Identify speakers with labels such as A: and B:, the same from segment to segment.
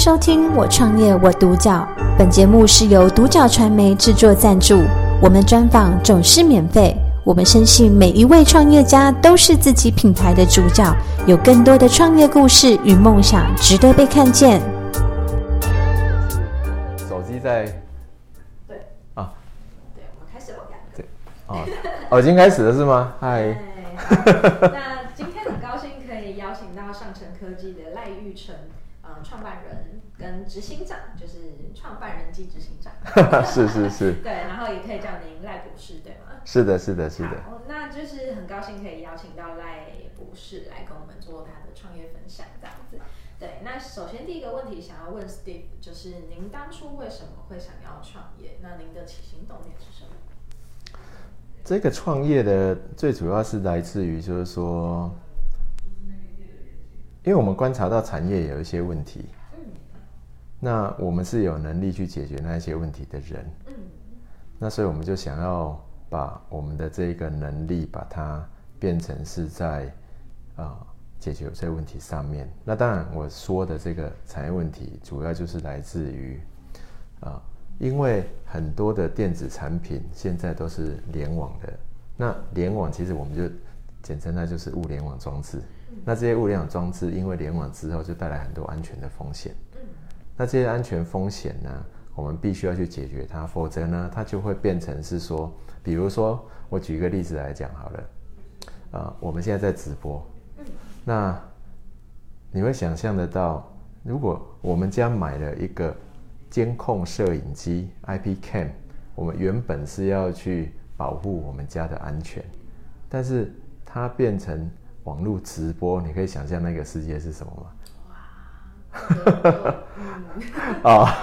A: 收听《我创业我独角》，本节目是由独角传媒制作赞助，我们专访总是免费。我们深信每一位创业家都是自己品牌的主角，有更多的创业故事与梦想值得被看见。
B: 手机在，
C: 对
B: 啊，
C: 对，我们开始了，
B: 对，哦，哦，已经开始了是吗？嗨，
C: 那今天很高兴可以邀请到上城科技的赖玉成，嗯、呃，创办人跟执行长，就是创办人及执行长，
B: 是 是是，
C: 对，然后也可以叫您赖博士，对吗？
B: 是的，是的，是的。
C: 好，那就是很高兴可以邀请到赖博士来跟我们做他的创业分享，这样子。对，那首先第一个问题想要问 Steve，就是您当初为什么会想要创业？那您的起心动念是什么？
B: 这个创业的最主要是来自于，就是说，因为我们观察到产业有一些问题，嗯，那我们是有能力去解决那一些问题的人，嗯，那所以我们就想要。把我们的这一个能力，把它变成是在啊、呃、解决这个问题上面。那当然，我说的这个产业问题，主要就是来自于啊、呃，因为很多的电子产品现在都是联网的。那联网其实我们就简称那就是物联网装置。那这些物联网装置因为联网之后，就带来很多安全的风险。那这些安全风险呢，我们必须要去解决它，否则呢，它就会变成是说。比如说，我举一个例子来讲好了，啊、呃，我们现在在直播，那你会想象得到，如果我们家买了一个监控摄影机 IP Cam，我们原本是要去保护我们家的安全，但是它变成网络直播，你可以想象那个世界是什么吗？哇！啊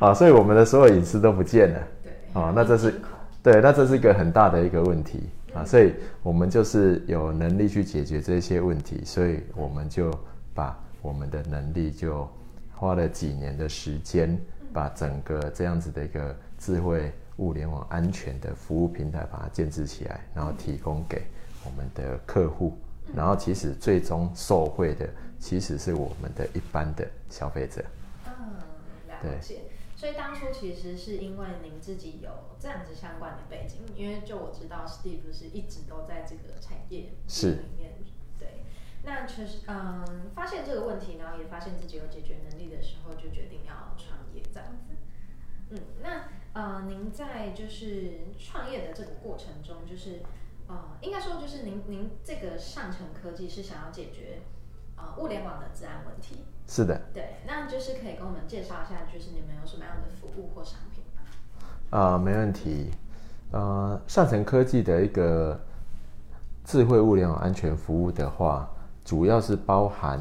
B: 啊！所以我们的所有隐私都不见了。对。啊，那这是。对，那这是一个很大的一个问题啊，所以我们就是有能力去解决这些问题，所以我们就把我们的能力就花了几年的时间，把整个这样子的一个智慧物联网安全的服务平台把它建置起来，然后提供给我们的客户，然后其实最终受惠的其实是我们的一般的消费者。
C: 嗯，了解。所以当初其实是因为您自己有这样子相关的背景，因为就我知道，Steve 是一直都在这个产业里面，对。那确实，嗯，发现这个问题，然后也发现自己有解决能力的时候，就决定要创业这样子。嗯，那呃，您在就是创业的这个过程中，就是呃，应该说就是您您这个上层科技是想要解决。呃，物联网的治安问题
B: 是的，
C: 对，那就是可以跟我们介绍一下，就是你们有什么样的服务或商品吗？
B: 啊、呃，没问题。呃，上层科技的一个智慧物联网安全服务的话，主要是包含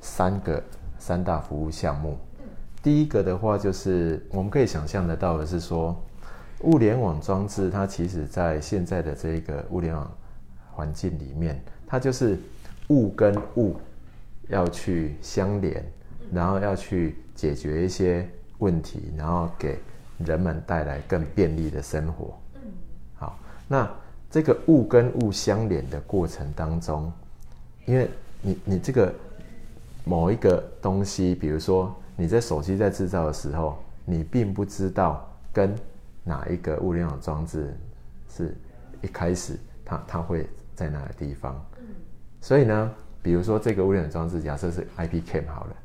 B: 三个三大服务项目。嗯、第一个的话，就是我们可以想象得到的是说，物联网装置它其实在现在的这个物联网环境里面，它就是物跟物。要去相连，然后要去解决一些问题，然后给人们带来更便利的生活。好，那这个物跟物相连的过程当中，因为你你这个某一个东西，比如说你在手机在制造的时候，你并不知道跟哪一个物联网装置是一开始它它会在哪个地方，所以呢。比如说这个物联网装置，假设是 IP Cam 好了，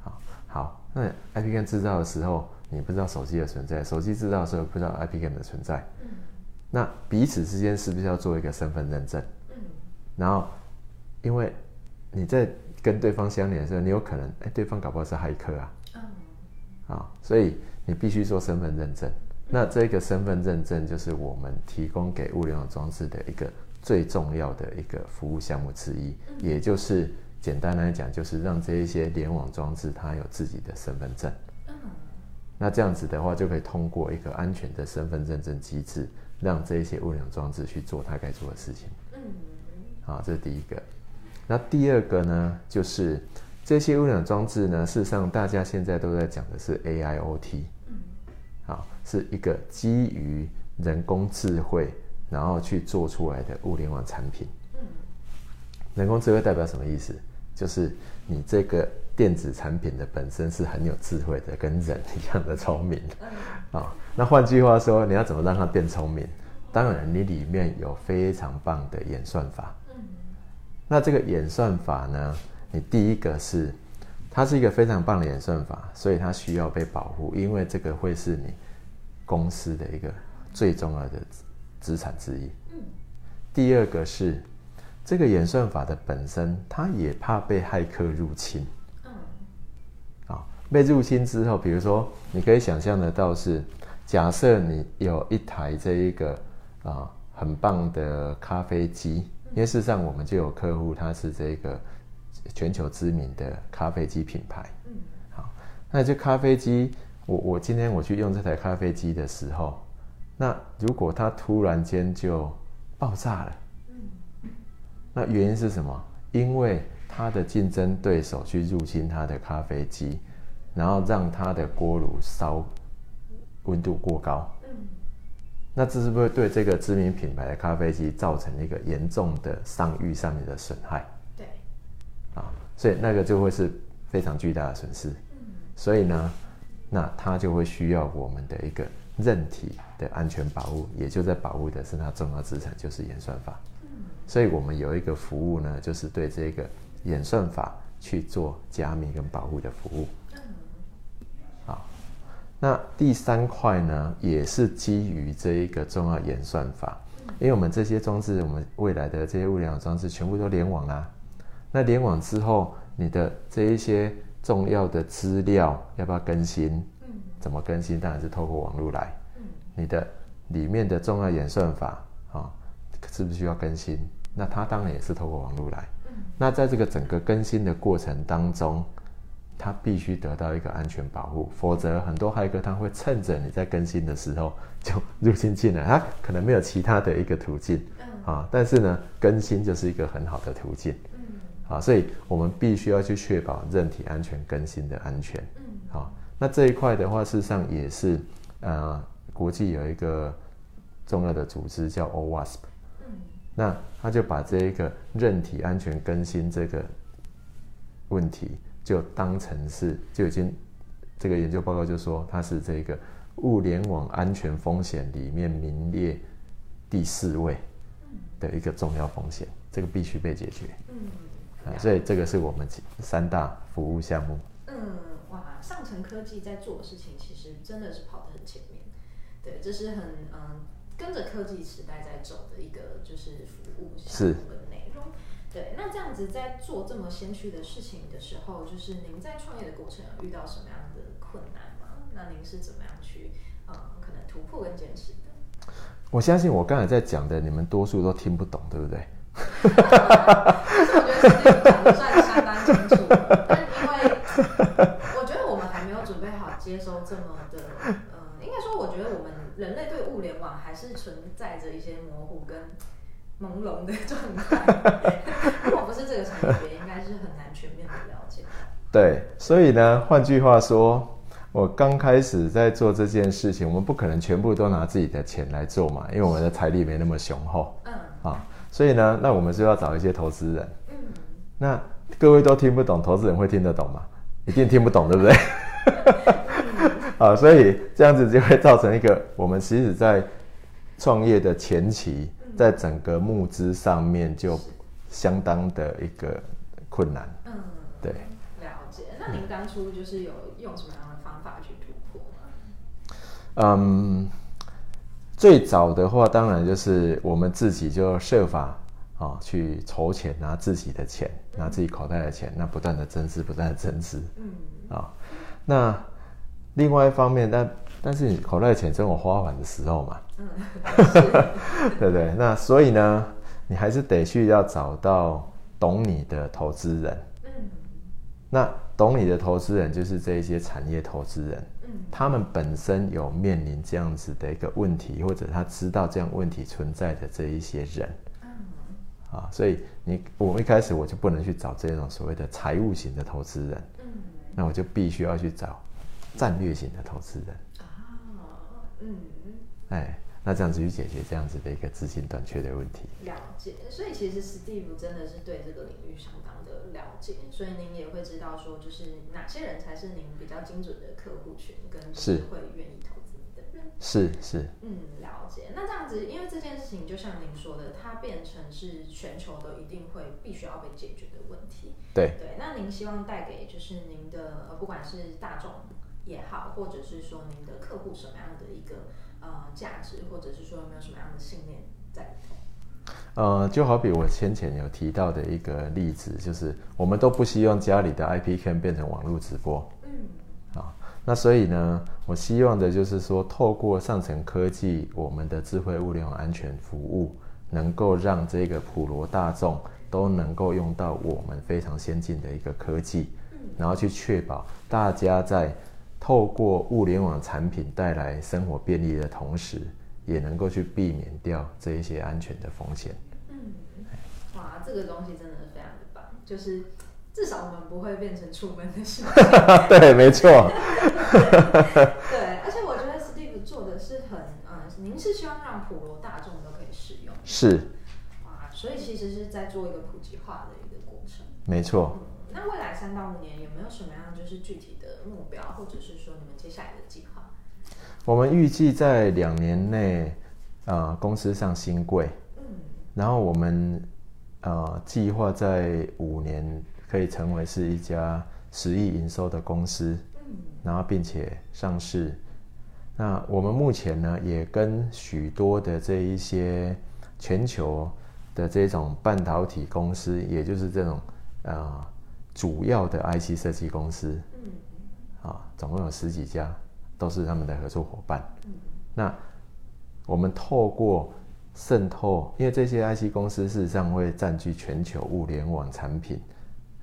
B: 好，好，那 IP Cam 制造的时候，你不知道手机的存在，手机制造的时候不知道 IP Cam 的存在，嗯，那彼此之间是不是要做一个身份认证？嗯，然后，因为你在跟对方相连的时候，你有可能，哎，对方搞不好是骇客啊，嗯，啊，所以你必须做身份认证。那这个身份认证就是我们提供给物联网装置的一个。最重要的一个服务项目之一，也就是简单来讲，就是让这一些联网装置它有自己的身份证。那这样子的话，就可以通过一个安全的身份认证机制，让这一些物联网装置去做它该做的事情。嗯，好，这是第一个。那第二个呢，就是这些物联网装置呢，事实上大家现在都在讲的是 AIoT。嗯，好，是一个基于人工智慧。然后去做出来的物联网产品。人工智慧代表什么意思？就是你这个电电子产品的本身是很有智慧的，跟人一样的聪明啊。那换句话说，你要怎么让它变聪明？当然，你里面有非常棒的演算法。那这个演算法呢，你第一个是，它是一个非常棒的演算法，所以它需要被保护，因为这个会是你公司的一个最重要的资产之一。第二个是。这个演算法的本身，它也怕被骇客入侵。嗯，啊，被入侵之后，比如说，你可以想象得到是，假设你有一台这一个啊很棒的咖啡机，因为事实上我们就有客户，他是这个全球知名的咖啡机品牌。嗯，好，那这咖啡机，我我今天我去用这台咖啡机的时候，那如果它突然间就爆炸了。嗯那原因是什么？因为它的竞争对手去入侵它的咖啡机，然后让它的锅炉烧温度过高。嗯，那这是不是对这个知名品牌的咖啡机造成一个严重的商誉上面的损害？所以那个就会是非常巨大的损失。所以呢，那它就会需要我们的一个韧体的安全保护，也就在保护的是它重要资产，就是演算法。所以我们有一个服务呢，就是对这个演算法去做加密跟保护的服务。好，那第三块呢，也是基于这一个重要演算法，因为我们这些装置，我们未来的这些物联网装置全部都联网啦。那联网之后，你的这一些重要的资料要不要更新？怎么更新？当然是透过网络来。你的里面的重要演算法啊，是不是需要更新？那它当然也是透过网络来。那在这个整个更新的过程当中，它必须得到一个安全保护，否则很多骇客他会趁着你在更新的时候 就入侵进来。他可能没有其他的一个途径啊，但是呢，更新就是一个很好的途径。啊，所以我们必须要去确保韧体安全更新的安全。嗯好，那这一块的话，事实上也是呃，国际有一个重要的组织叫 OWASP 嗯。那他就把这一个韧体安全更新这个问题，就当成是就已经这个研究报告就说它是这个物联网安全风险里面名列第四位的一个重要风险，这个必须被解决。嗯，所以这个是我们三大服务项目。
C: 嗯，哇，上层科技在做的事情其实真的是跑得很前面。对，这是很嗯。跟着科技时代在走的一个就是服务项目的内容，对。那这样子在做这么先驱的事情的时候，就是您在创业的过程有遇到什么样的困难吗？那您是怎么样去嗯可能突破跟坚持的？
B: 我相信我刚才在讲的，你们多数都听不懂，对不
C: 对？我觉得是讲的算相当清楚，但是因为我觉得我们还没有准备好接收这么的，嗯，应该说我觉得我们。人类对物联网还是存在着一些模糊跟朦胧的状态。如果不是这个产业，应该是很难全面的了解。
B: 对，所以呢，换句话说，我刚开始在做这件事情，我们不可能全部都拿自己的钱来做嘛，因为我们的财力没那么雄厚。嗯。啊，所以呢，那我们就要找一些投资人。嗯。那各位都听不懂，投资人会听得懂吗？一定听不懂，对不对？啊，所以这样子就会造成一个，我们其实，在创业的前期，在整个募资上面就相当的一个困难。嗯，对。
C: 了解。那您当初就是有用什么样的方法去突破吗？
B: 嗯，最早的话，当然就是我们自己就设法啊去筹钱，拿自己的钱，拿自己口袋的钱，那不断的增资，不断的增资。嗯。啊，那。另外一方面，但但是你口袋的钱总有花完的时候嘛，嗯，对不对？那所以呢，你还是得去要找到懂你的投资人，嗯，那懂你的投资人就是这一些产业投资人，嗯，他们本身有面临这样子的一个问题，或者他知道这样问题存在的这一些人，嗯，啊，所以你我一开始我就不能去找这种所谓的财务型的投资人，嗯，那我就必须要去找。战略型的投资人。啊，嗯，哎，那这样子去解决这样子的一个资金短缺的问题。
C: 了解，所以其实 Steve 真的是对这个领域相当的了解，所以您也会知道说，就是哪些人才是您比较精准的客户群，跟是会愿意投资你的人。
B: 是是。
C: 嗯，了解。那这样子，因为这件事情就像您说的，它变成是全球都一定会必须要被解决的问题。
B: 对
C: 对。那您希望带给就是您的呃，不管是大众也好，或者是说您的客户什么样的一个。呃，价值或者是说有没有什么样的信念在里头？
B: 呃，就好比我先前有提到的一个例子，就是我们都不希望家里的 IP Cam 变成网络直播。嗯。啊，那所以呢，我希望的就是说，透过上层科技，我们的智慧物联网安全服务，能够让这个普罗大众都能够用到我们非常先进的一个科技，嗯，然后去确保大家在。透过物联网产品带来生活便利的同时，也能够去避免掉这一些安全的风险。
C: 嗯，哇，这个东西真的是非常的棒，就是至少我们不会变成出门的事情。
B: 对，没错。
C: 对，而且我觉得 Steve 做的是很，嗯，您是希望让普罗大众都可以使用。
B: 是。
C: 哇，所以其实是在做一个普及化的一个过程。
B: 没错。
C: 嗯那未来三到五年有没有什么样就是具体的目标，或者是说你们接下来的计划？
B: 我们预计在两年内，呃，公司上新贵，嗯，然后我们呃计划在五年可以成为是一家十亿营收的公司，嗯，然后并且上市。那我们目前呢，也跟许多的这一些全球的这种半导体公司，也就是这种呃。主要的 IC 设计公司，嗯，啊，总共有十几家，都是他们的合作伙伴。嗯，那我们透过渗透，因为这些 IC 公司事实上会占据全球物联网产品，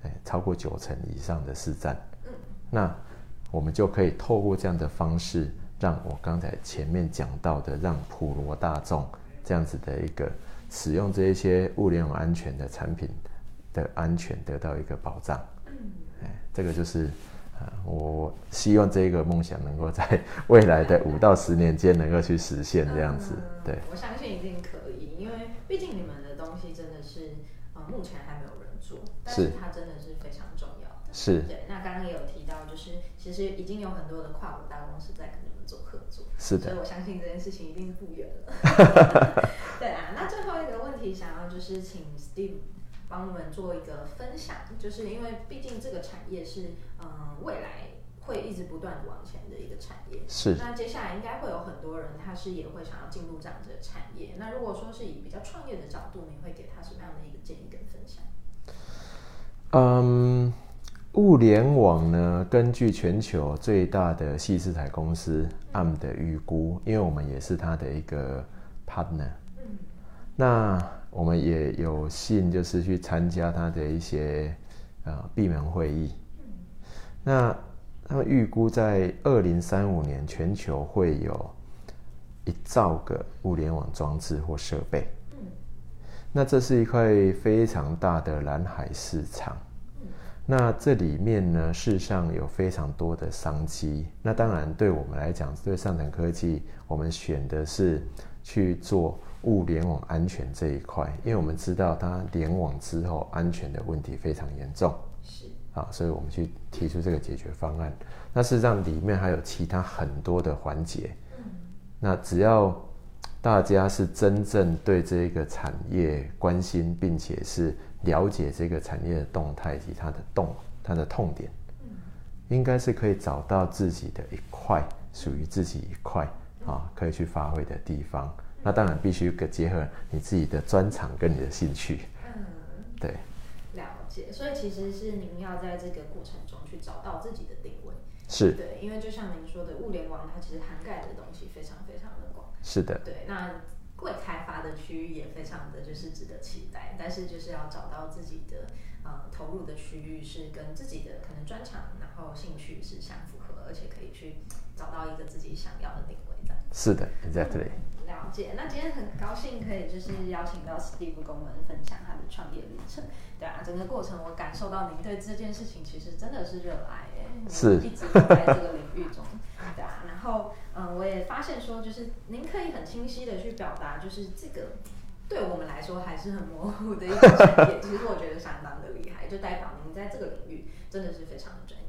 B: 哎，超过九成以上的市占。嗯，那我们就可以透过这样的方式，让我刚才前面讲到的，让普罗大众这样子的一个使用这一些物联网安全的产品。的安全得到一个保障，嗯，哎，这个就是，啊，我希望这个梦想能够在未来的五到十年间能够去实现这样子，
C: 嗯、
B: 对，
C: 我相信一定可以，因为毕竟你们的东西真的是，呃，目前还没有人做，但是它真的是非常重要的，
B: 是，
C: 对。那刚刚也有提到，就是其实已经有很多的跨国大公司在跟你们做合作，
B: 是的，
C: 所以我相信这件事情一定不远了。对啊，那最后一个问题，想要就是请 Steve。帮我们做一个分享，就是因为毕竟这个产业是，嗯、呃，未来会一直不断的往前的一个产业。
B: 是。
C: 那接下来应该会有很多人，他是也会想要进入这样子的产业。那如果说是以比较创业的角度，你会给他什么样的一个建议跟分享？
B: 嗯，物联网呢，根据全球最大的矽智财公司 Arm 的预估，因为我们也是他的一个 partner。嗯。那。我们也有幸，就是去参加他的一些呃闭门会议。那他们预估在二零三五年，全球会有一兆个物联网装置或设备。那这是一块非常大的蓝海市场。那这里面呢，事实上有非常多的商机。那当然，对我们来讲，对上层科技，我们选的是去做。物联网安全这一块，因为我们知道它联网之后安全的问题非常严重，是。啊，所以我们去提出这个解决方案。那事实上里面还有其他很多的环节，嗯，那只要大家是真正对这个产业关心，并且是了解这个产业的动态以及它的动它的痛点，嗯，应该是可以找到自己的一块属于自己一块啊可以去发挥的地方。那当然必须结合你自己的专长跟你的兴趣。嗯，对，
C: 了解。所以其实是您要在这个过程中去找到自己的定位。
B: 是。
C: 对，因为就像您说的，物联网它其实涵盖的东西非常非常的广。
B: 是的。
C: 对，那未开发的区域也非常的就是值得期待，但是就是要找到自己的呃投入的区域是跟自己的可能专长，然后兴趣是相符合，而且可以去找到一个自己想要的定位的。
B: 是的，exactly。
C: 嗯了解，那今天很高兴可以就是邀请到 Steve 跟我们分享他的创业历程。对啊，整个过程我感受到您对这件事情其实真的是热爱，是一直都在这个领域中。对啊，然后嗯，我。也发现说，就是您可以很清晰的去表达，就是这个对我们来说还是很模糊的一个产业，其实我觉得相当的厉害，就代表您在这个领域真的是非常的专业。